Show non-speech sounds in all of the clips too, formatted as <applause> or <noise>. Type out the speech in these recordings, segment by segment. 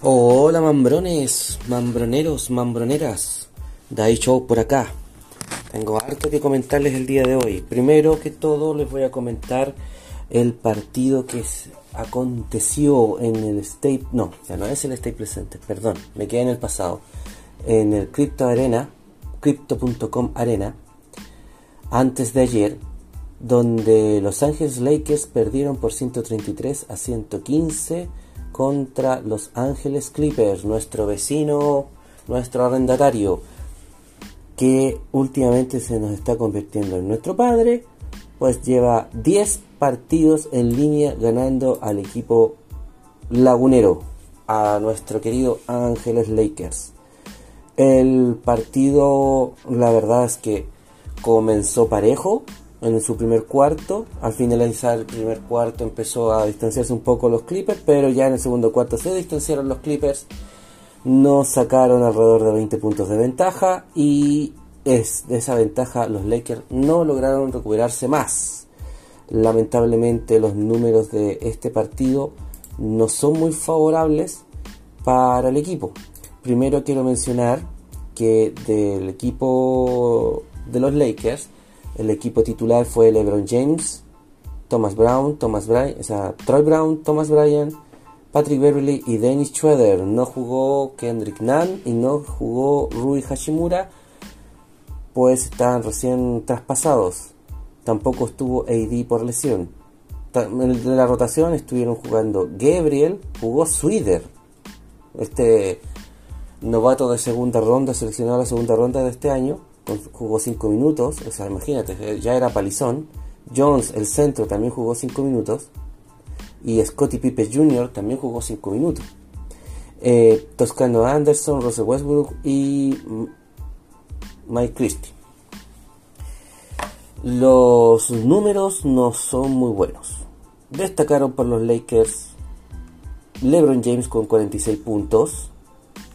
Hola mambrones, mambroneros, mambroneras, Dai Show por acá. Tengo harto que comentarles el día de hoy. Primero que todo les voy a comentar el partido que aconteció en el State, no, ya no es el State presente, perdón, me quedé en el pasado. En el Crypto Arena, crypto.com Arena, antes de ayer, donde Los Ángeles Lakers perdieron por 133 a 115 contra Los Ángeles Clippers, nuestro vecino, nuestro arrendatario, que últimamente se nos está convirtiendo en nuestro padre, pues lleva 10 partidos en línea ganando al equipo lagunero, a nuestro querido Ángeles Lakers. El partido, la verdad es que comenzó parejo, en su primer cuarto. Al finalizar el primer cuarto empezó a distanciarse un poco los Clippers, pero ya en el segundo cuarto se distanciaron los Clippers. No sacaron alrededor de 20 puntos de ventaja y es de esa ventaja los Lakers no lograron recuperarse más. Lamentablemente los números de este partido no son muy favorables para el equipo. Primero quiero mencionar que del equipo de los Lakers el equipo titular fue LeBron James, Thomas Brown, Thomas Bryan, o sea, Troy Brown, Thomas Bryan, Patrick Beverly y Dennis Schroeder. No jugó Kendrick Nunn y no jugó Rui Hashimura, pues están recién traspasados. Tampoco estuvo AD por lesión. De la rotación estuvieron jugando Gabriel, jugó Swider, este novato de segunda ronda, seleccionado a la segunda ronda de este año jugó 5 minutos, o sea, imagínate, eh, ya era palizón. Jones, el centro, también jugó 5 minutos. Y Scotty Pippe Jr. también jugó 5 minutos. Eh, Toscano Anderson, Russell Westbrook y Mike Christie. Los números no son muy buenos. Destacaron por los Lakers LeBron James con 46 puntos,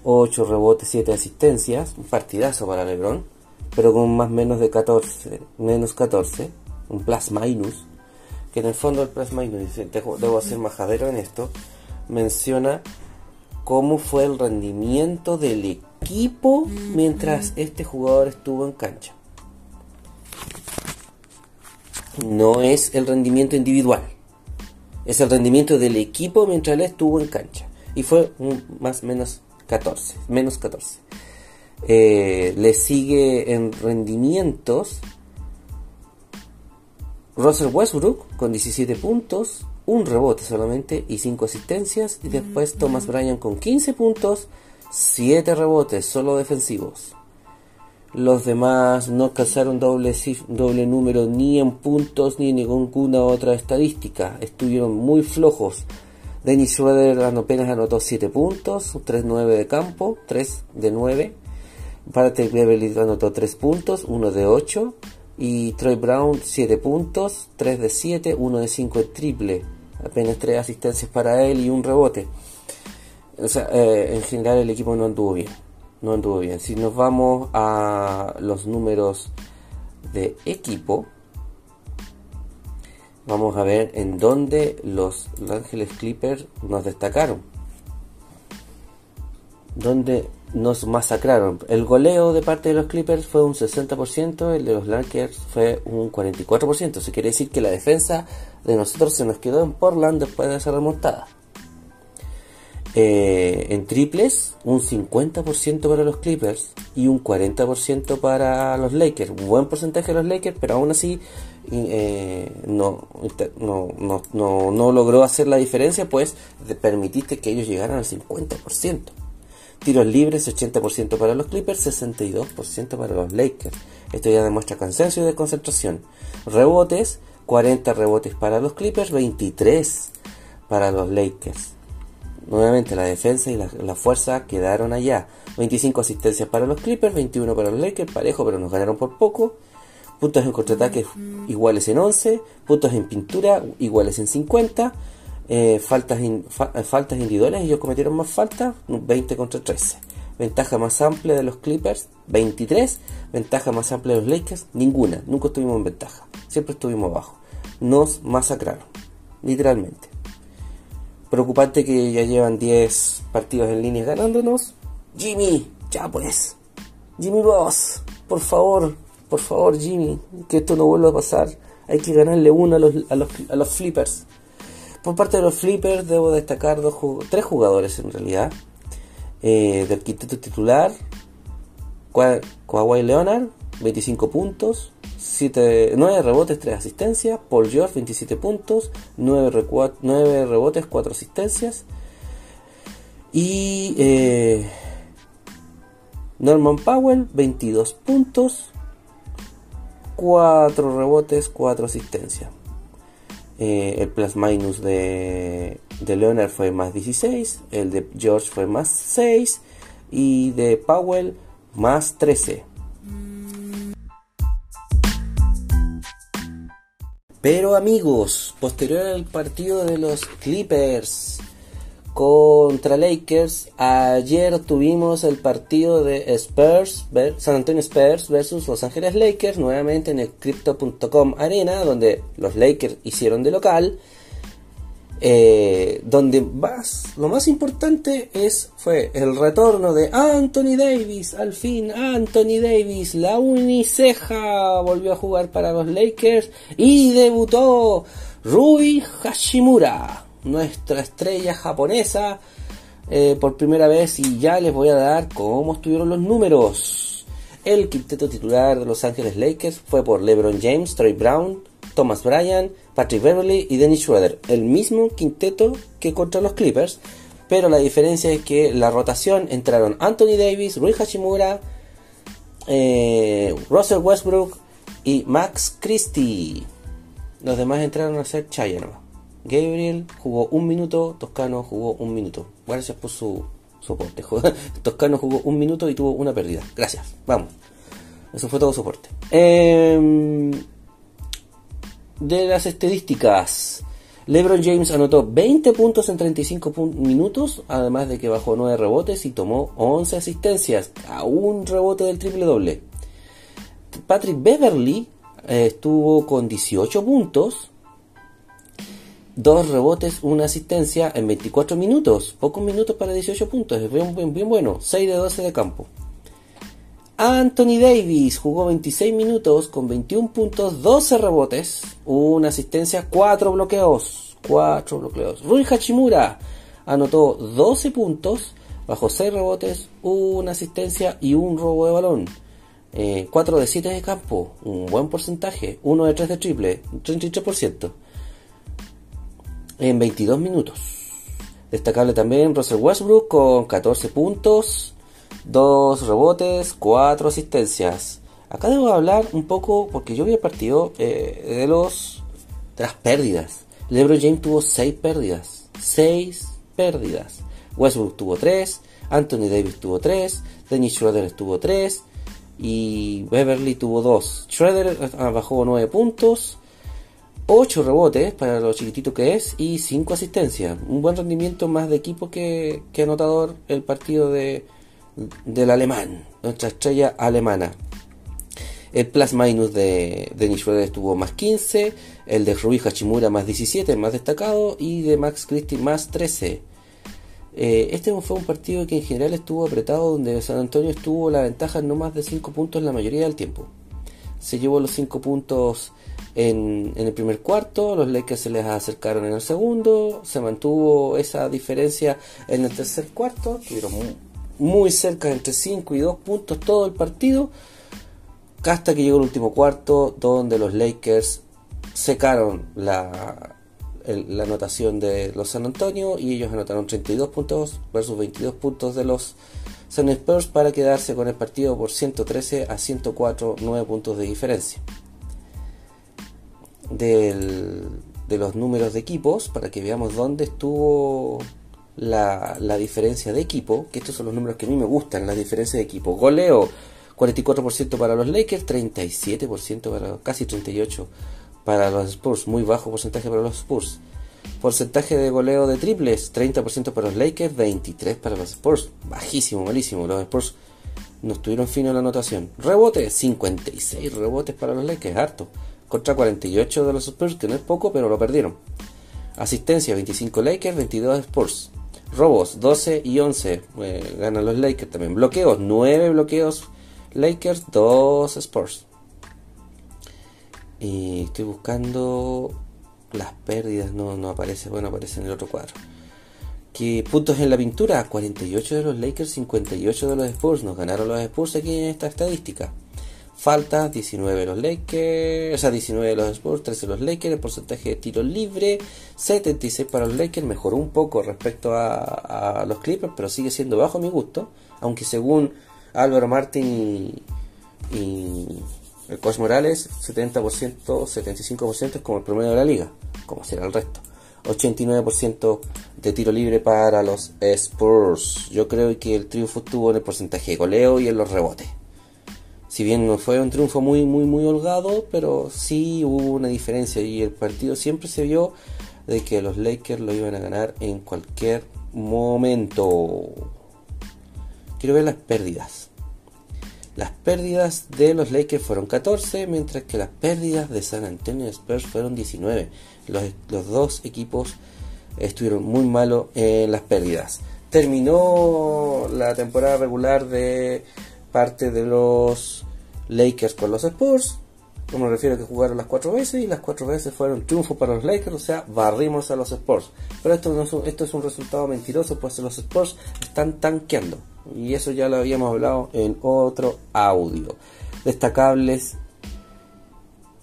8 rebotes, 7 asistencias, un partidazo para LeBron pero con más menos de 14, menos 14, un plus minus, que en el fondo el plus minus, debo, debo ser majadero en esto, menciona cómo fue el rendimiento del equipo mientras este jugador estuvo en cancha. No es el rendimiento individual, es el rendimiento del equipo mientras él estuvo en cancha. Y fue un, más menos 14, menos 14. Eh, le sigue en rendimientos Russell Westbrook con 17 puntos, un rebote solamente y 5 asistencias. Y después Thomas Bryan con 15 puntos, 7 rebotes solo defensivos. Los demás no alcanzaron doble, doble número ni en puntos ni en ninguna otra estadística. Estuvieron muy flojos. Dennis Schroeder apenas anotó 7 puntos, 3-9 de campo, 3 de 9. Patrick Beverly anotó 3 puntos, 1 de 8. Y Troy Brown 7 puntos, 3 de 7, 1 de 5 en triple. Apenas 3 asistencias para él y un rebote. O sea, eh, en general el equipo no anduvo bien. No anduvo bien. Si nos vamos a los números de equipo, vamos a ver en dónde los Ángeles Clippers nos destacaron. Donde nos masacraron. El goleo de parte de los Clippers fue un 60%, el de los Lakers fue un 44%. Eso quiere decir que la defensa de nosotros se nos quedó en Portland después de esa remontada. Eh, en triples, un 50% para los Clippers y un 40% para los Lakers. Un buen porcentaje de los Lakers, pero aún así eh, no, no, no, logró hacer la diferencia, pues permitiste que ellos llegaran al 50%. Tiros libres 80% para los Clippers, 62% para los Lakers. Esto ya demuestra cansancio y desconcentración. Rebotes, 40 rebotes para los Clippers, 23 para los Lakers. Nuevamente la defensa y la, fuerza quedaron allá. 25 asistencias para los Clippers, 21 para los Lakers, parejo, pero nos ganaron por poco. Puntos en contraataque iguales en 11, puntos en pintura iguales en 50 eh, faltas, eh, faltas individuales, ellos cometieron más faltas, 20 contra 13. Ventaja más amplia de los Clippers, 23. Ventaja más amplia de los Lakers, ninguna. Nunca estuvimos en ventaja. Siempre estuvimos abajo. Nos masacraron, literalmente. preocupante que ya llevan 10 partidos en línea ganándonos. Jimmy, ya pues. Jimmy Boss, por favor, por favor Jimmy, que esto no vuelva a pasar. Hay que ganarle uno a los, a los, a los flippers. Por parte de los flippers debo destacar dos, tres jugadores en realidad. Eh, del quinteto titular, Kawhi Leonard, 25 puntos, 7, 9 rebotes, 3 asistencias. Paul George, 27 puntos, 9, 9 rebotes, 4 asistencias. Y eh, Norman Powell, 22 puntos, 4 rebotes, 4 asistencias. Eh, el plus minus de, de Leonard fue más 16, el de George fue más 6 y de Powell más 13. Pero amigos, posterior al partido de los Clippers contra Lakers, ayer tuvimos el partido de Spurs, San Antonio Spurs versus Los Ángeles Lakers, nuevamente en el Crypto.com Arena, donde los Lakers hicieron de local eh, donde más, lo más importante es, fue el retorno de Anthony Davis, al fin Anthony Davis, la uniceja volvió a jugar para los Lakers y debutó Rui Hashimura, nuestra estrella japonesa, eh, por primera vez y ya les voy a dar cómo estuvieron los números. El quinteto titular de Los Ángeles Lakers fue por LeBron James, Troy Brown, Thomas Bryan, Patrick Beverly y Dennis Schroeder. El mismo quinteto que contra los Clippers, pero la diferencia es que la rotación entraron Anthony Davis, Rui Hashimura, eh, Russell Westbrook y Max Christie. Los demás entraron a ser Chaya Gabriel jugó un minuto, Toscano jugó un minuto. Gracias por su soporte. <laughs> Toscano jugó un minuto y tuvo una pérdida. Gracias. Vamos. Eso fue todo soporte. Eh, de las estadísticas. LeBron James anotó 20 puntos en 35 minutos, además de que bajó 9 rebotes y tomó 11 asistencias, a un rebote del triple doble. Patrick Beverly eh, estuvo con 18 puntos, 2 rebotes, una asistencia en 24 minutos, pocos minutos para 18 puntos, es bien, bien bueno, 6 de 12 de campo. Anthony Davis jugó 26 minutos con 21 puntos, 12 rebotes, una asistencia, 4 bloqueos. 4 bloqueos. Rui Hachimura anotó 12 puntos, bajo 6 rebotes, una asistencia y un robo de balón. 4 eh, de 7 de campo, un buen porcentaje. 1 de 3 de triple, 33%. En 22 minutos. Destacable también Russell Westbrook con 14 puntos, dos rebotes, cuatro asistencias. Acá debo hablar un poco, porque yo vi el partido eh, de los de las pérdidas. LeBron James tuvo seis pérdidas. Seis pérdidas. Westbrook tuvo tres. Anthony Davis tuvo tres. Dennis Schroeder tuvo tres. Y Beverly tuvo dos. Schroeder ah, bajó nueve puntos. 8 rebotes para lo chiquitito que es y 5 asistencias. Un buen rendimiento más de equipo que, que anotador el partido de, del alemán, nuestra estrella alemana. El plus minus de Dennis Schroeder estuvo más 15, el de Rui Hachimura más 17, más destacado, y de Max Christie más 13. Eh, este fue un partido que en general estuvo apretado, donde San Antonio estuvo la ventaja en no más de 5 puntos la mayoría del tiempo. Se llevó los 5 puntos en, el primer cuarto, los Lakers se les acercaron en el segundo, se mantuvo esa diferencia en el tercer cuarto, tuvieron muy cerca, entre 5 y 2 puntos todo el partido, hasta que llegó el último cuarto, donde los Lakers secaron la, la anotación de los San Antonio y ellos anotaron 32 puntos versus 22 puntos de los San Spurs para quedarse con el partido por 113 a 104, 9 puntos de diferencia. De los números de equipos, para que veamos dónde estuvo la, diferencia de equipo, que estos son los números que a mí me gustan, la diferencia de equipo. Goleo 44% para los Lakers, 37% para casi 38 para los Spurs, muy bajo porcentaje para los Spurs. Porcentaje de goleo de triples, 30% para los Lakers, 23 para los Spurs, bajísimo, malísimo. Los Spurs no estuvieron fino en la anotación. Rebote, 56 rebotes para los Lakers, harto. Contra 48 de los Spurs, que no es poco, pero lo perdieron. Asistencia 25 Lakers, 22 Spurs. Robos 12 y 11 eh, ganan los Lakers también. Bloqueos 9 bloqueos Lakers, 2 Spurs. Y estoy buscando las pérdidas, no, no aparece, bueno, aparece en el otro cuadro. ¿Qué puntos en la pintura? 48 de los Lakers, 58 de los Spurs. Nos ganaron los Spurs aquí en esta estadística. Falta 19 de los Lakers, o sea, 19 de los Spurs, 13 de los Lakers. El porcentaje de tiro libre, 76 para los Lakers. Mejoró un poco respecto a, los Clippers, pero sigue siendo bajo mi gusto. Aunque según Álvaro Martín y, el Coach Morales, 70%, 75% es como el promedio de la liga, como será el resto. 89% de tiro libre para los Spurs. Yo creo que el triunfo estuvo en el porcentaje de goleo y en los rebotes. Si bien no fue un triunfo muy, muy, muy holgado, pero sí hubo una diferencia y el partido siempre se vio de que los Lakers lo iban a ganar en cualquier momento. Quiero ver las pérdidas. Las pérdidas de los Lakers fueron 14, mientras que las pérdidas de San Antonio Spurs fueron 19. Los, los dos equipos estuvieron muy malos en las pérdidas. Terminó la temporada regular de parte de los Lakers con los Spurs. Como me refiero a que jugaron las cuatro veces y las cuatro veces fueron triunfo para los Lakers, o sea, barrimos a los Spurs. Pero esto, no es, un, esto es un resultado mentiroso, pues los Spurs están tanqueando. Y eso ya lo habíamos hablado en otro audio. Destacables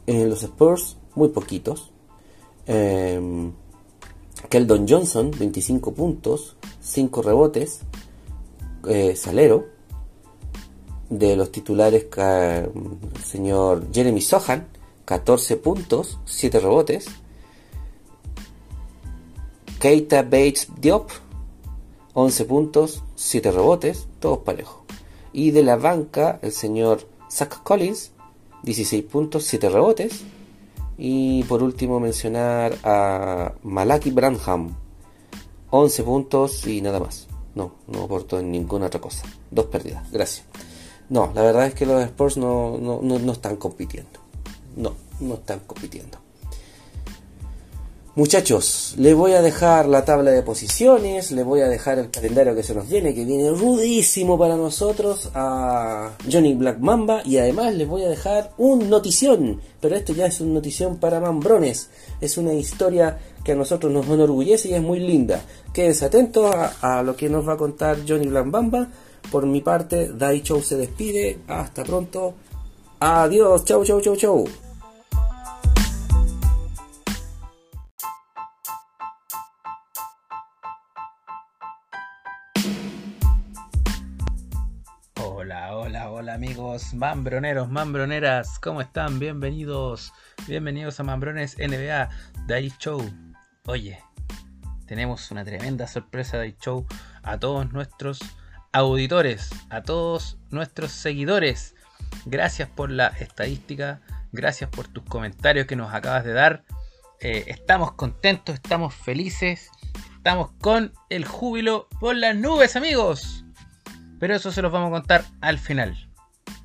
en los Spurs, muy poquitos. Eh, Keldon Johnson, 25 puntos, 5 rebotes. Eh, Salero, de los titulares, señor Jeremy Sohan, 14 puntos, 7 rebotes. Keita Bates Diop, 11 puntos, 7 rebotes, todos parejos. Y de la banca, el señor Zach Collins, 16 puntos, 7 rebotes. Y por último mencionar a Malaki Branham, 11 puntos y nada más. No, no aportó en ninguna otra cosa. Dos pérdidas. Gracias. No, la verdad es que los Sports no, no, no, están compitiendo. No, no están compitiendo. Muchachos, les voy a dejar la tabla de posiciones, les voy a dejar el calendario que se nos viene, que viene rudísimo para nosotros, a Johnny Black Mamba, y además les voy a dejar un notición, pero esto ya es una notición para mambrones, es una historia que a nosotros nos enorgullece y es muy linda. Quédense atentos a, a lo que nos va a contar Johnny Black Mamba por mi parte, Dai Show se despide. Hasta pronto. Adiós. Chau, chau, chau, chau. Amigos mambroneros, mambroneras, ¿cómo están? Bienvenidos, bienvenidos a Mambrones NBA Dai Show. Oye, tenemos una tremenda sorpresa Dai Show a todos nuestros auditores, a todos nuestros seguidores. Gracias por la estadística, gracias por tus comentarios que nos acabas de dar. Eh, estamos contentos, estamos felices, estamos con el júbilo por las nubes, amigos. Pero eso se los vamos a contar al final.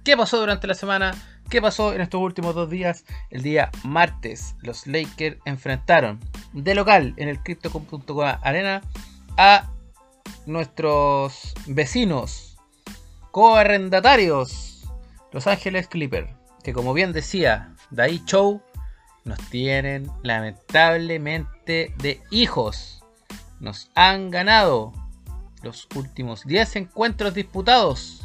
¿Qué pasó durante la semana? ¿Qué pasó en estos últimos dos días? El día martes, los Lakers enfrentaron de local en el Crypto.com Arena a nuestros vecinos, coarrendatarios, Los Ángeles Clipper, que como bien decía Dai Show, nos tienen lamentablemente de hijos. Nos han ganado los últimos 10 encuentros disputados.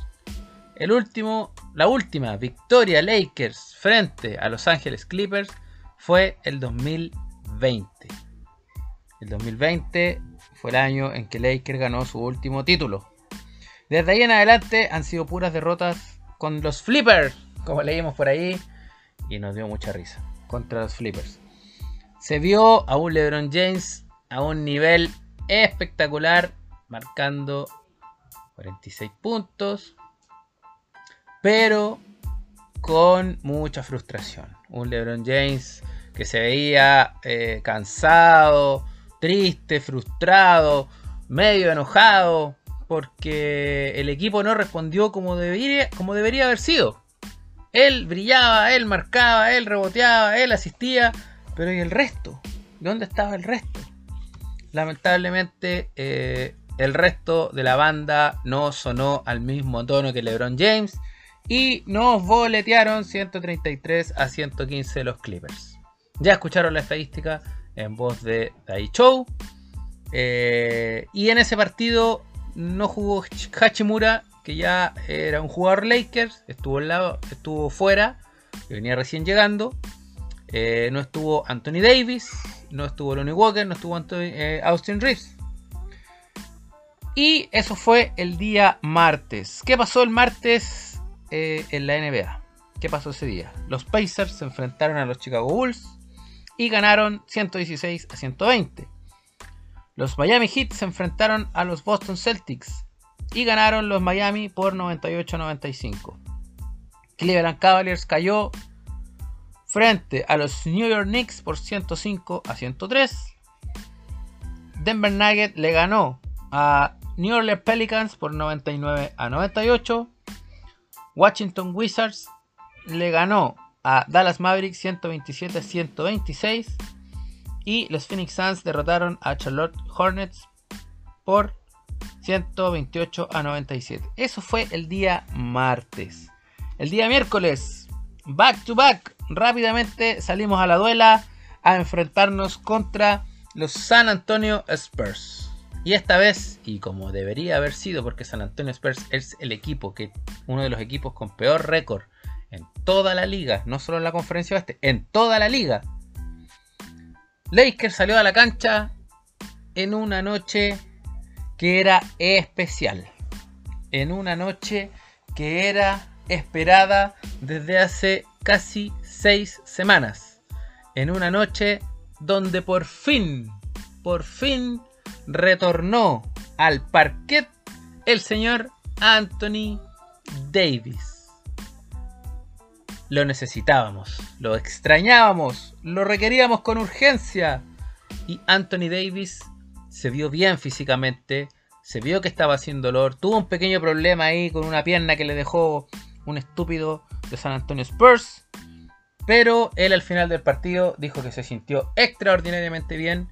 El último, la última victoria Lakers frente a Los Ángeles Clippers fue el 2020. El 2020 fue el año en que Lakers ganó su último título. Desde ahí en adelante han sido puras derrotas con los Flippers, como leímos por ahí, y nos dio mucha risa contra los Flippers. Se vio a un LeBron James a un nivel espectacular, marcando 46 puntos, pero con mucha frustración. Un LeBron James que se veía eh, cansado, triste, frustrado, medio enojado, porque el equipo no respondió como debería, como debería haber sido. Él brillaba, él marcaba, él reboteaba, él asistía, pero ¿y el resto? ¿Dónde estaba el resto? lamentablemente eh, el resto de la banda no sonó al mismo tono que LeBron James y nos boletearon 133 a 115 los Clippers. Ya escucharon la estadística en voz de Dai Show. Eh, y en ese partido no jugó Hachimura, que ya era un jugador Lakers, estuvo, estuvo fuera, venía recién llegando. Eh, no estuvo Anthony Davis, no estuvo Lonnie Walker, no estuvo eh, Austin Reeves. Y eso fue el día martes. ¿Qué pasó el martes en la NBA? ¿Qué pasó ese día? Los Pacers se enfrentaron a los Chicago Bulls y ganaron 116 a 120. Los Miami Heat se enfrentaron a los Boston Celtics y ganaron los Miami por 98 a 95. Cleveland Cavaliers cayó frente a los New York Knicks por 105 a 103. Denver Nuggets le ganó a New Orleans Pelicans por 99 a 98. Washington Wizards le ganó a Dallas Mavericks 127 a 126 y los Phoenix Suns derrotaron a Charlotte Hornets por 128 a 97. Eso fue el día martes. El día miércoles, back to back, rápidamente salimos a la duela a enfrentarnos contra los San Antonio Spurs. Y esta vez, y como debería haber sido, porque San Antonio Spurs es el equipo que uno de los equipos con peor récord en toda la liga, no solo en la conferencia oeste, en toda la liga. Lakers salió a la cancha en una noche que era especial. En una noche que era esperada desde hace casi seis semanas. En una noche donde por fin, por fin retornó al parquet el señor Anthony Davis. Lo necesitábamos, lo extrañábamos, lo requeríamos con urgencia. Y Anthony Davis se vio bien físicamente, se vio que estaba sin dolor, tuvo un pequeño problema ahí con una pierna que le dejó un estúpido de San Antonio Spurs. Pero él al final del partido dijo que se sintió extraordinariamente bien,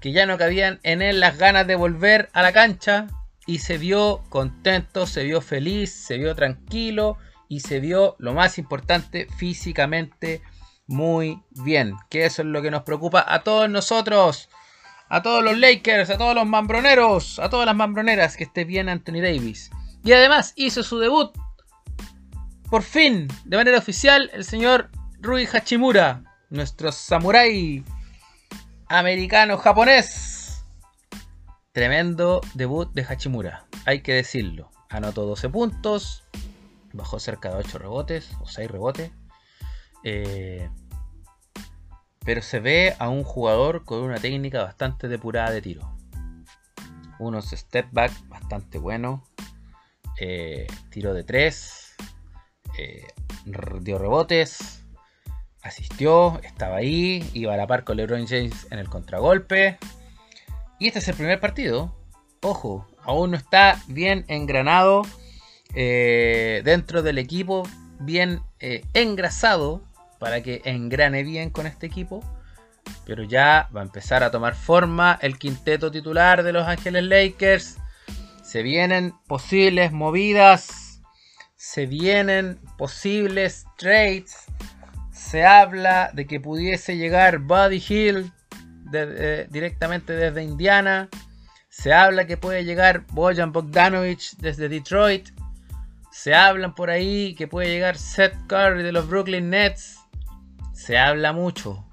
que ya no cabían en él las ganas de volver a la cancha y se vio contento, se vio feliz, se vio tranquilo y se vio lo más importante físicamente muy bien. Que eso es lo que nos preocupa a todos nosotros, a todos los Lakers, a todos los mambroneros, a todas las mambroneras que esté bien Anthony Davis. Y además hizo su debut, por fin, de manera oficial, el señor Rui Hachimura, nuestro samurái americano-japonés. Tremendo debut de Hachimura, hay que decirlo. Anotó 12 puntos, bajó cerca de 8 rebotes o 6 rebotes. Eh, pero se ve a un jugador con una técnica bastante depurada de tiro. Unos step back bastante buenos. Eh, tiro de 3. Eh, dio rebotes. Asistió. Estaba ahí. Iba a la par con LeBron James en el contragolpe. Y este es el primer partido. Ojo, aún no está bien engranado eh, dentro del equipo bien eh, engrasado para que engrane bien con este equipo. Pero ya va a empezar a tomar forma el quinteto titular de Los Ángeles Lakers. Se vienen posibles movidas. Se vienen posibles trades. Se habla de que pudiese llegar Buddy Hill eh, directamente desde Indiana. Se habla que puede llegar Bojan Bogdanovich desde Detroit. Se hablan por ahí que puede llegar Seth Curry de los Brooklyn Nets. Se habla mucho.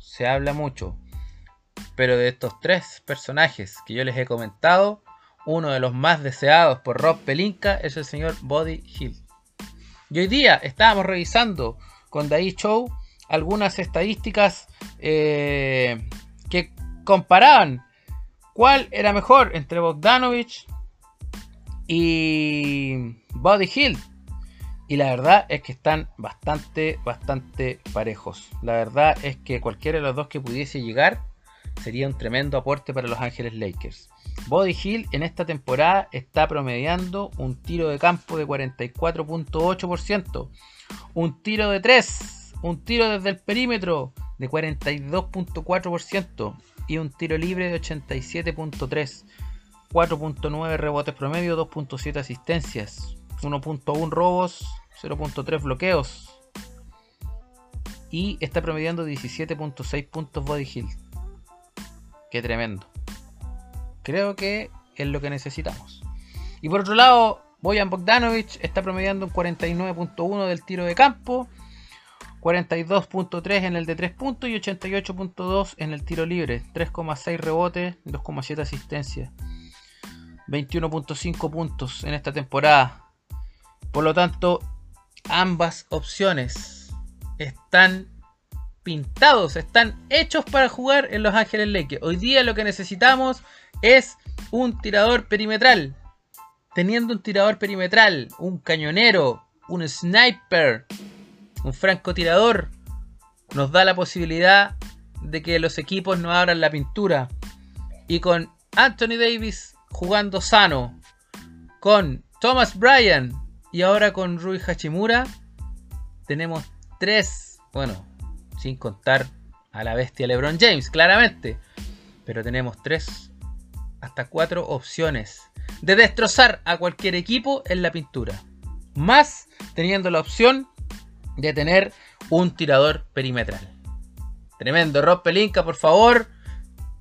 Se habla mucho. Pero de estos tres personajes que yo les he comentado, uno de los más deseados por Rob Pelinka es el señor Body Hill. Y hoy día estábamos revisando con Dai Show algunas estadísticas eh, que comparaban cuál era mejor entre Bogdanovich y Body Hill. Y la verdad es que están bastante, bastante parejos. La verdad es que cualquiera de los dos que pudiese llegar sería un tremendo aporte para los Ángeles Lakers. Body Hill en esta temporada está promediando un tiro de campo de 44.8%, un tiro de 3, un tiro desde el perímetro de 42.4% y un tiro libre de 87.3%. 4.9 rebotes promedio, 2.7 asistencias, 1.1 robos, 0.3 bloqueos. Y está promediando 17.6 puntos body hill. Qué tremendo. Creo que es lo que necesitamos. Y por otro lado, Boyan Bogdanovic está promediando un 49.1 del tiro de campo, 42.3 en el de 3 puntos y 88.2 en el tiro libre, 3,6 rebotes, 2,7 asistencias, 21.5 puntos en esta temporada. Por lo tanto, ambas opciones están pintados, están hechos para jugar en Los Ángeles Lakers. Hoy día lo que necesitamos es un tirador perimetral. Teniendo un tirador perimetral, un cañonero, un sniper, un francotirador, nos da la posibilidad de que los equipos no abran la pintura. Y con Anthony Davis jugando sano, con Thomas Bryan y ahora con Rui Hachimura, tenemos tres, bueno, sin contar a la bestia LeBron James, claramente, pero tenemos tres hasta cuatro opciones de destrozar a cualquier equipo en la pintura. Más teniendo la opción de tener un tirador perimetral. Tremendo, Rob Pelinka, por favor.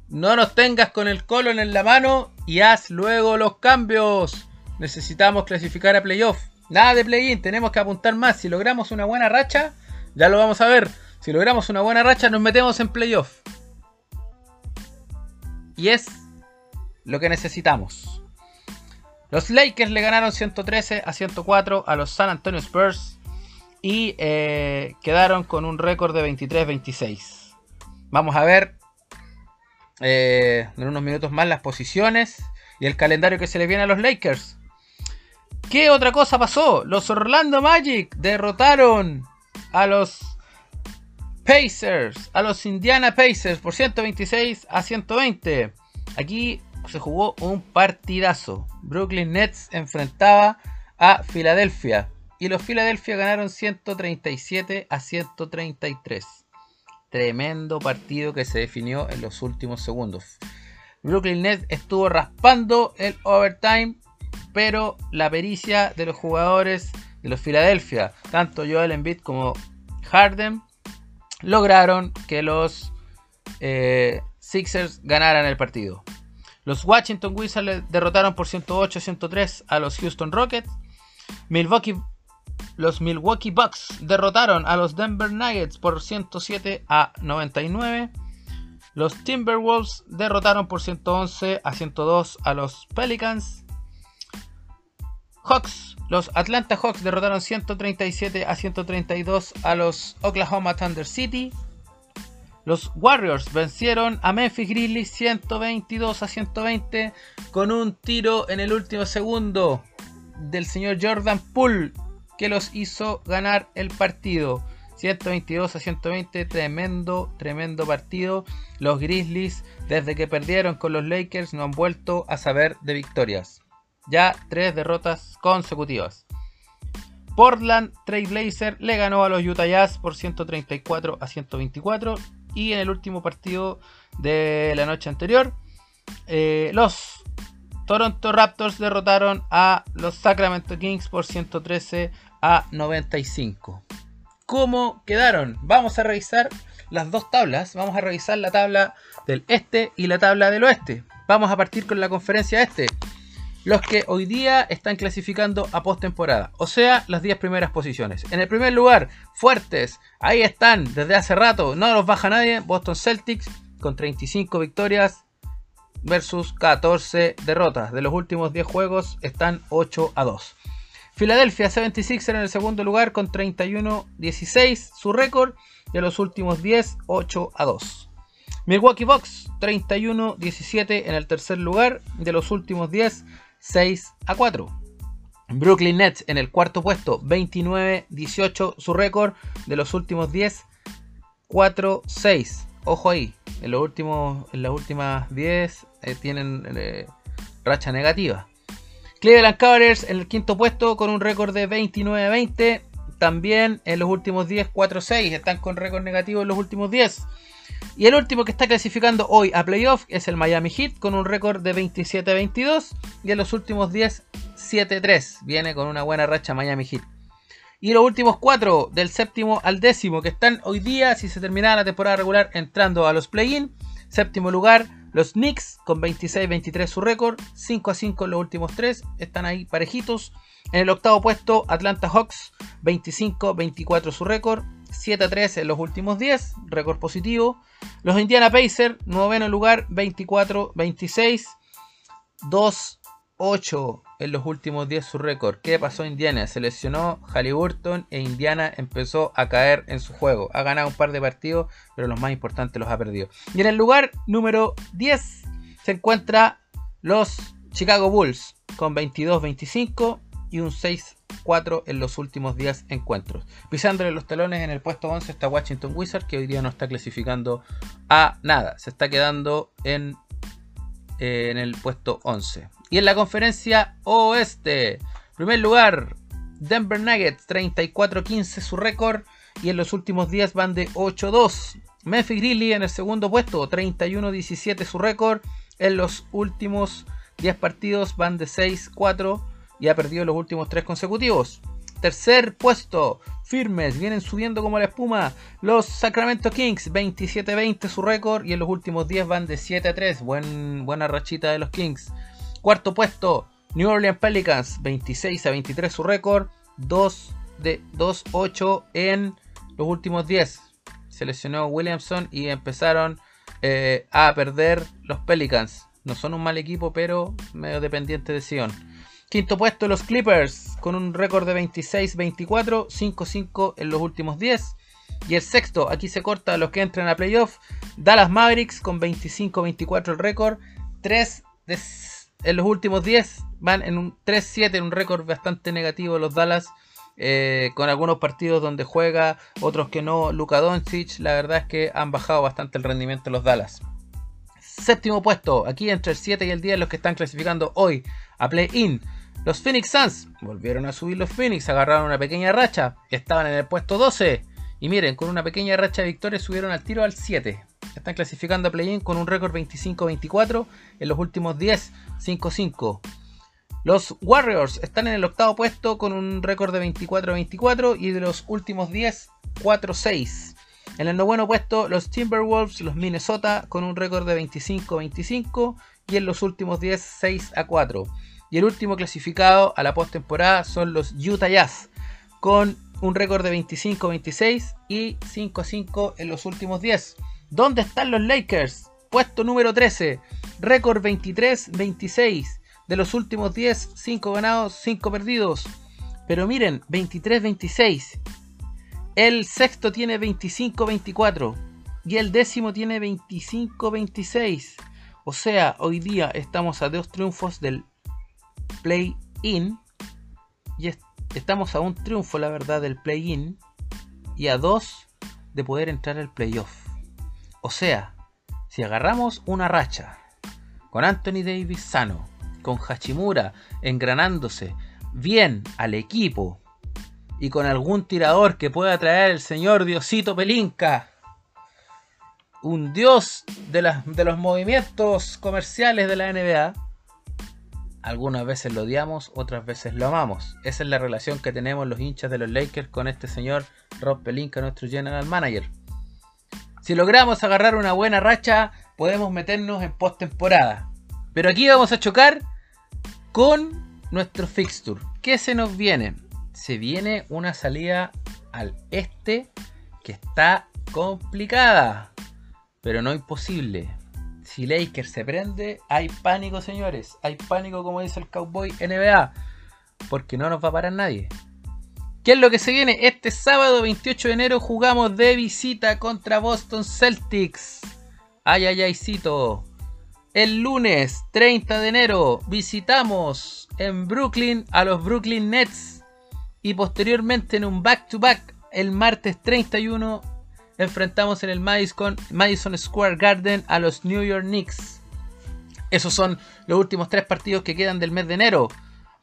No nos tengas con el colon en la mano y haz luego los cambios. Necesitamos clasificar a playoff. Nada de play-in, tenemos que apuntar más. Si logramos una buena racha, ya lo vamos a ver. Si logramos una buena racha, nos metemos en playoff. Y es lo que necesitamos. Los Lakers le ganaron 113 a 104 a los San Antonio Spurs y eh, quedaron con un récord de 23-26. Vamos a ver eh, en unos minutos más las posiciones y el calendario que se le viene a los Lakers. ¿Qué otra cosa pasó? Los Orlando Magic derrotaron a los Pacers, a los Indiana Pacers por 126 a 120. Aquí se jugó un partidazo. Brooklyn Nets enfrentaba a Filadelfia y los Philadelphia ganaron 137 a 133. Tremendo partido que se definió en los últimos segundos. Brooklyn Nets estuvo raspando el overtime, pero la pericia de los jugadores de los Philadelphia, tanto Joel Embiid como Harden, lograron que los eh, Sixers ganaran el partido. Los Washington Wizards derrotaron por 108-103 a los Houston Rockets. Milwaukee, los Milwaukee Bucks derrotaron a los Denver Nuggets por 107 a 99. Los Timberwolves derrotaron por 111 a 102 a los Pelicans. Hawks, los Atlanta Hawks derrotaron 137 a 132 a los Oklahoma Thunder City. Los Warriors vencieron a Memphis Grizzlies 122 a 120 con un tiro en el último segundo del señor Jordan Poole que los hizo ganar el partido. 122 a 120, tremendo, tremendo partido. Los Grizzlies, desde que perdieron con los Lakers, no han vuelto a saber de victorias. Ya tres derrotas consecutivas. Portland Trailblazer le ganó a los Utah Jazz por 134 a 124 y en el último partido de la noche anterior, eh, los Toronto Raptors derrotaron a los Sacramento Kings por 113 a 95. ¿Cómo quedaron? Vamos a revisar las dos tablas. Vamos a revisar la tabla del este y la tabla del oeste. Vamos a partir con la conferencia este los que hoy día están clasificando a postemporada, o sea, las 10 primeras posiciones. En el primer lugar, fuertes, ahí están desde hace rato, no los baja nadie, Boston Celtics con 35 victorias versus 14 derrotas. De los últimos 10 juegos están 8 a 2. Philadelphia 76 en el segundo lugar con 31-16 su récord. De los últimos 10, 8 a 2. Milwaukee Bucks 31-17 en el tercer lugar. De los últimos 10, 6 a 4. Brooklyn Nets en el cuarto puesto, 29-18 su récord de los últimos 10, 4-6. Ojo ahí, en, los últimos, en las últimas 10 eh, tienen eh, racha negativa. Cleveland Cavaliers en el quinto puesto con un récord de 29-20, también en los últimos 10, 4-6. Están con récord negativo en los últimos 10. Y el último que está clasificando hoy a playoff es el Miami Heat con un récord de 27-22 y en los últimos 10 7-3. Viene con una buena racha Miami Heat. Y los últimos cuatro, del séptimo al décimo, que están hoy día, si se terminara la temporada regular, entrando a los play-in. Séptimo lugar, los Knicks con 26-23 su récord, 5 5 en los últimos tres, están ahí parejitos. En el octavo puesto, Atlanta Hawks, 25-24 su récord, 7 3 en los últimos 10, récord positivo. Los Indiana Pacers, noveno lugar, 24-26, 2 8 en los últimos 10 su récord. ¿Qué pasó Indiana? Se lesionó Halliburton e Indiana empezó a caer en su juego. Ha ganado un par de partidos, pero los más importantes los ha perdido. Y en el lugar número 10 se encuentra los Chicago Bulls con 22-25 y un 6-4 en los últimos 10 encuentros. Pisándole los talones en el puesto 11 está Washington Wizards que hoy día no está clasificando a nada. Se está quedando en, eh, en el puesto 11. Y en la conferencia oeste, primer lugar, Denver Nuggets 34-15 su récord y en los últimos días van de 8-2. Memphis Grizzlies en el segundo puesto, 31-17 su récord. En los últimos 10 partidos van de 6-4 y ha perdido los últimos 3 consecutivos. Tercer puesto, firmes, vienen subiendo como la espuma. Los Sacramento Kings, 27-20 su récord y en los últimos 10 van de 7-3. Buen, buena rachita de los Kings. Cuarto puesto, New Orleans Pelicans, 26 a 23 su récord, 2 de 2-8 en los últimos 10. Se lesionó Williamson y empezaron eh, a perder los Pelicans. No son un mal equipo, pero medio dependiente de Sion. Quinto puesto, los Clippers, con un récord de 26-24, 5-5 en los últimos 10. Y el sexto, aquí se corta los que entran a playoff, Dallas Mavericks con 25-24 el récord, 3 de en los últimos 10 van en un 3-7, en un récord bastante negativo los Dallas. Eh, con algunos partidos donde juega, otros que no. Luka Doncic, la verdad es que han bajado bastante el rendimiento los Dallas. Séptimo puesto, aquí entre el 7 y el 10, los que están clasificando hoy a play-in. Los Phoenix Suns volvieron a subir los Phoenix, agarraron una pequeña racha, estaban en el puesto 12. Y miren, con una pequeña racha de victorias subieron al tiro al 7. Están clasificando a play-in con un récord 25-24. En los últimos 10, 5-5. Los Warriors están en el octavo puesto con un récord de 24-24 y de los últimos 10, 4-6. En el noveno puesto, los Timberwolves, los Minnesota, con un récord de 25-25 y en los últimos 10, 6 4. Y el último clasificado a la postemporada son los Utah Jazz, con un récord de 25-26 y 5-5 en los últimos 10. ¿Dónde están los Lakers? Puesto número 13, récord 23-26. De los últimos 10, 5 ganados, 5 perdidos. Pero miren, 23-26. El sexto tiene 25-24. Y el décimo tiene 25-26. O sea, hoy día estamos a dos triunfos del play-in. Y estamos a un triunfo, la verdad, del play-in. Y a dos de poder entrar al playoff. O sea, si agarramos una racha con Anthony Davis sano, con Hachimura engranándose bien al equipo y con algún tirador que pueda traer el señor Diosito Pelinka, un dios de los movimientos comerciales de la NBA, algunas veces lo odiamos, otras veces lo amamos. Esa es la relación que tenemos los hinchas de los Lakers con este señor Rob Pelinka, nuestro general manager. Si logramos agarrar una buena racha, podemos meternos en postemporada. Pero aquí vamos a chocar con nuestro fixture. ¿Qué se nos viene? Se viene una salida al este que está complicada, pero no imposible. Si Lakers se prende, hay pánico, señores. Hay pánico, como dice el Cowboy NBA, porque no nos va a parar nadie. ¿Qué es lo que se viene? Este sábado 28 de enero jugamos de visita contra Boston Celtics. Ay, ay, ay, cito. El lunes 30 de enero visitamos en Brooklyn a los Brooklyn Nets. Y posteriormente en un back-to-back el martes 31 enfrentamos en el Madison, Square Garden a los New York Knicks. Esos son los últimos tres partidos que quedan del mes de enero.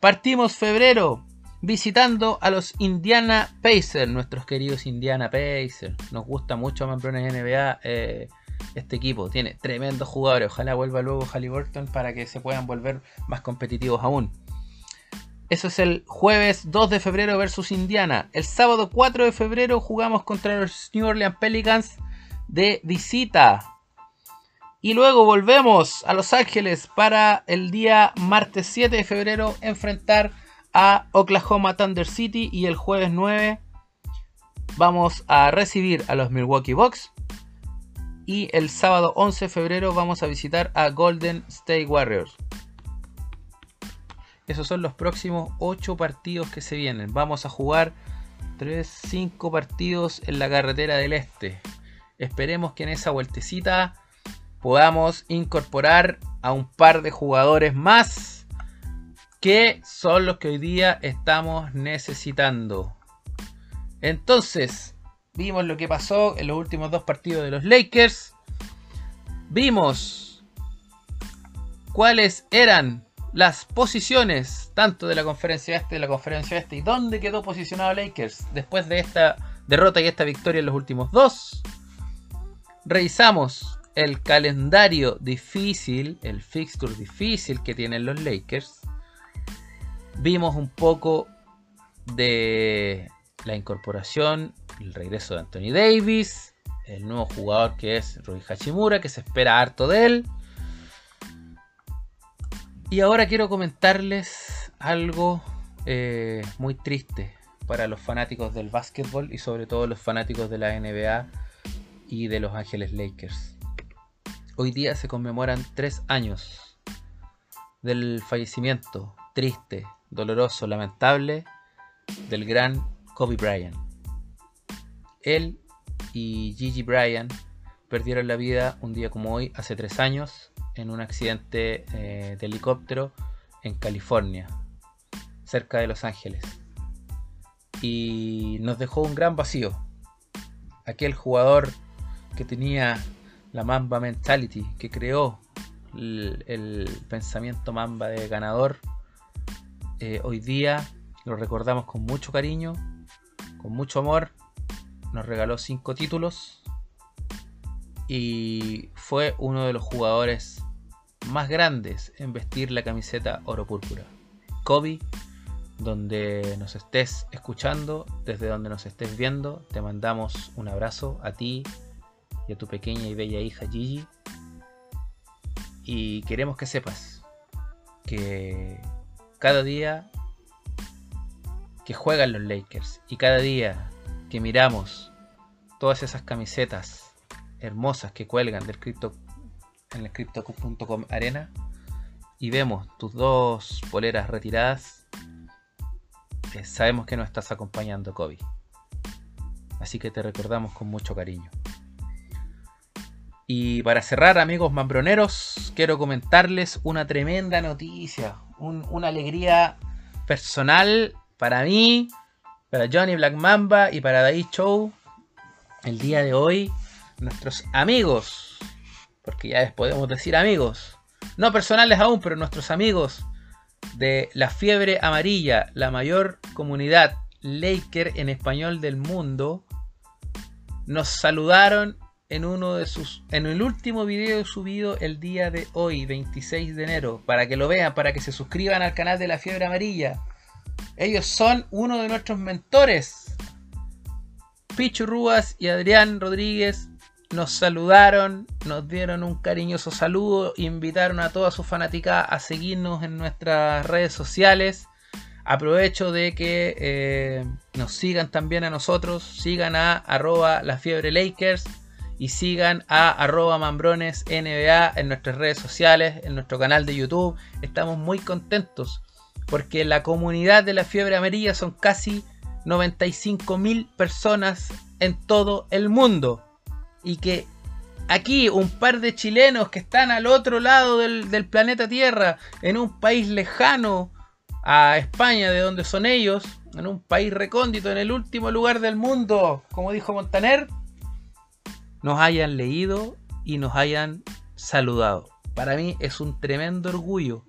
Partimos febrero visitando a los Indiana Pacers, nuestros queridos Indiana Pacers. Nos gusta mucho Mambrones NBA eh, este equipo. Tiene tremendos jugadores. Ojalá vuelva luego Halliburton para que se puedan volver más competitivos aún. Eso es el jueves 2 de febrero versus Indiana. El sábado 4 de febrero jugamos contra los New Orleans Pelicans de visita. Y luego volvemos a Los Ángeles para el día martes 7 de febrero enfrentar a Oklahoma Thunder City y el jueves 9 vamos a recibir a los Milwaukee Bucks y el sábado 11 de febrero vamos a visitar a Golden State Warriors. Esos son los próximos 8 partidos que se vienen. Vamos a jugar 3, 5 partidos en la carretera del este. Esperemos que en esa vueltecita podamos incorporar a un par de jugadores más que son los que hoy día estamos necesitando. Entonces, vimos lo que pasó en los últimos dos partidos de los Lakers. Vimos cuáles eran las posiciones tanto de la conferencia este de la conferencia este y dónde quedó posicionado Lakers después de esta derrota y esta victoria en los últimos dos. Revisamos el calendario difícil, el fixture difícil que tienen los Lakers vimos un poco de la incorporación, el regreso de Anthony Davis, el nuevo jugador que es Rui Hachimura, que se espera harto de él. Y ahora quiero comentarles algo eh, muy triste para los fanáticos del básquetbol y sobre todo los fanáticos de la NBA y de Los Ángeles Lakers. Hoy día se conmemoran tres años del fallecimiento triste doloroso, lamentable del gran Kobe Bryant. Él y Gigi Bryant perdieron la vida un día como hoy, hace tres años, en un accidente eh, de helicóptero en California, cerca de Los Ángeles. Y nos dejó un gran vacío. Aquel jugador que tenía la Mamba Mentality, que creó el pensamiento Mamba de ganador, eh, hoy día lo recordamos con mucho cariño, con mucho amor. Nos regaló cinco títulos y fue uno de los jugadores más grandes en vestir la camiseta oro púrpura. Kobe, donde nos estés escuchando, desde donde nos estés viendo, te mandamos un abrazo a ti y a tu pequeña y bella hija Gigi. Y queremos que sepas que cada día que juegan los Lakers y cada día que miramos todas esas camisetas hermosas que cuelgan del cripto en el crypto.com arena y vemos tus dos poleras retiradas, sabemos que nos estás acompañando, Kobe. Así que te recordamos con mucho cariño. Y para cerrar, amigos mambroneros, quiero comentarles una tremenda noticia, una alegría personal para mí, para Johnny Black Mamba y para Dai Show. El día de hoy, nuestros amigos, porque ya les podemos decir amigos, no personales aún, pero nuestros amigos de la fiebre amarilla, la mayor comunidad Laker en español del mundo, nos saludaron en uno de sus en el último video subido el día de hoy, 26 de enero, para que lo vean, para que se suscriban al canal de La Fiebre Amarilla. Ellos son uno de nuestros mentores. Pichu Rúas y Adrián Rodríguez nos saludaron, nos dieron un cariñoso saludo, invitaron a toda su fanática a seguirnos en nuestras redes sociales. Aprovecho de que eh, nos sigan también a nosotros, sigan a arroba la fiebre Lakers y sigan a arroba mambrones NBA en nuestras redes sociales, en nuestro canal de YouTube. Estamos muy contentos porque la comunidad de la fiebre amarilla son casi 95 mil personas en todo el mundo. Y que aquí un par de chilenos que están al otro lado del, del planeta Tierra, en un país lejano a España, de donde son ellos, en un país recóndito, en el último lugar del mundo, como dijo Montaner, nos hayan leído y nos hayan saludado. Para mí es un tremendo orgullo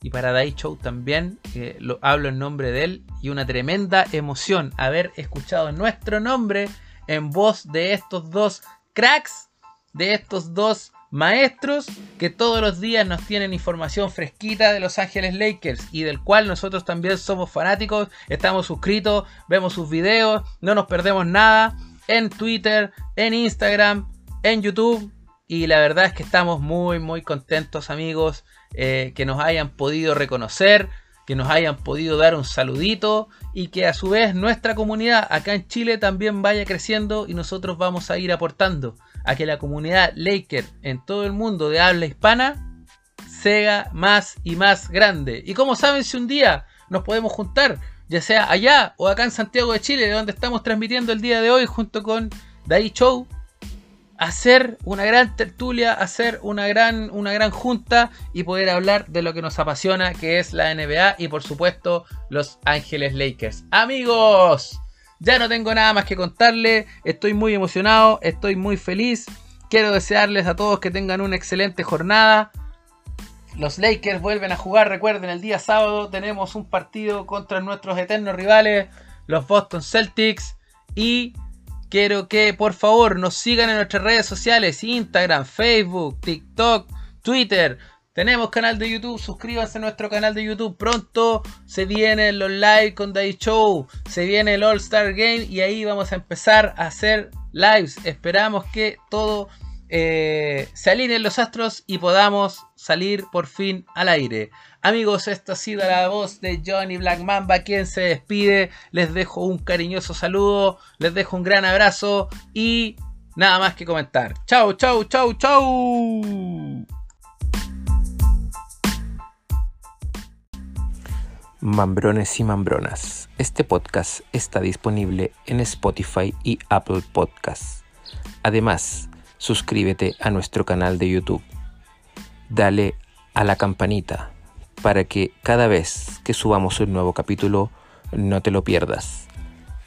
y para Dai Show también, lo hablo en nombre de él, y una tremenda emoción haber escuchado nuestro nombre en voz de estos dos cracks, de estos dos maestros que todos los días nos tienen información fresquita de Los Ángeles Lakers y del cual nosotros también somos fanáticos, estamos suscritos, vemos sus videos, no nos perdemos nada en Twitter, en Instagram, en YouTube y la verdad es que estamos muy muy contentos amigos eh, que nos hayan podido reconocer, que nos hayan podido dar un saludito y que a su vez nuestra comunidad acá en Chile también vaya creciendo y nosotros vamos a ir aportando a que la comunidad Laker en todo el mundo de habla hispana sea más y más grande. Y como saben, si un día nos podemos juntar, ya sea allá o acá en Santiago de Chile, de donde estamos transmitiendo el día de hoy junto con Dai Show, hacer una gran tertulia, hacer una gran, una gran junta y poder hablar de lo que nos apasiona, que es la NBA y por supuesto Los Ángeles Lakers. Amigos, ya no tengo nada más que contarle, estoy muy emocionado, estoy muy feliz. Quiero desearles a todos que tengan una excelente jornada. Los Lakers vuelven a jugar, recuerden, el día sábado tenemos un partido contra nuestros eternos rivales, los Boston Celtics. Y quiero que por favor nos sigan en nuestras redes sociales, Instagram, Facebook, TikTok, Twitter. Tenemos canal de YouTube, suscríbanse a nuestro canal de YouTube. Pronto se vienen los live con Day Show, se viene el All Star Game y ahí vamos a empezar a hacer lives. Esperamos que todo eh, se alineen los astros y podamos salir por fin al aire. Amigos, esta ha sido la voz de Johnny Black Mamba, quien se despide. Les dejo un cariñoso saludo, les dejo un gran abrazo y nada más que comentar. Chau, chau, chau, chau. Mambrones y Mambronas. Este podcast está disponible en Spotify y Apple Podcasts. Además, suscríbete a nuestro canal de YouTube. Dale a la campanita para que cada vez que subamos un nuevo capítulo no te lo pierdas.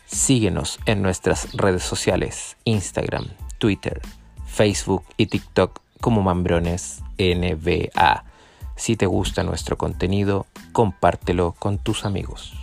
Síguenos en nuestras redes sociales, Instagram, Twitter, Facebook y TikTok como Mambrones NBA. Si te gusta nuestro contenido, compártelo con tus amigos.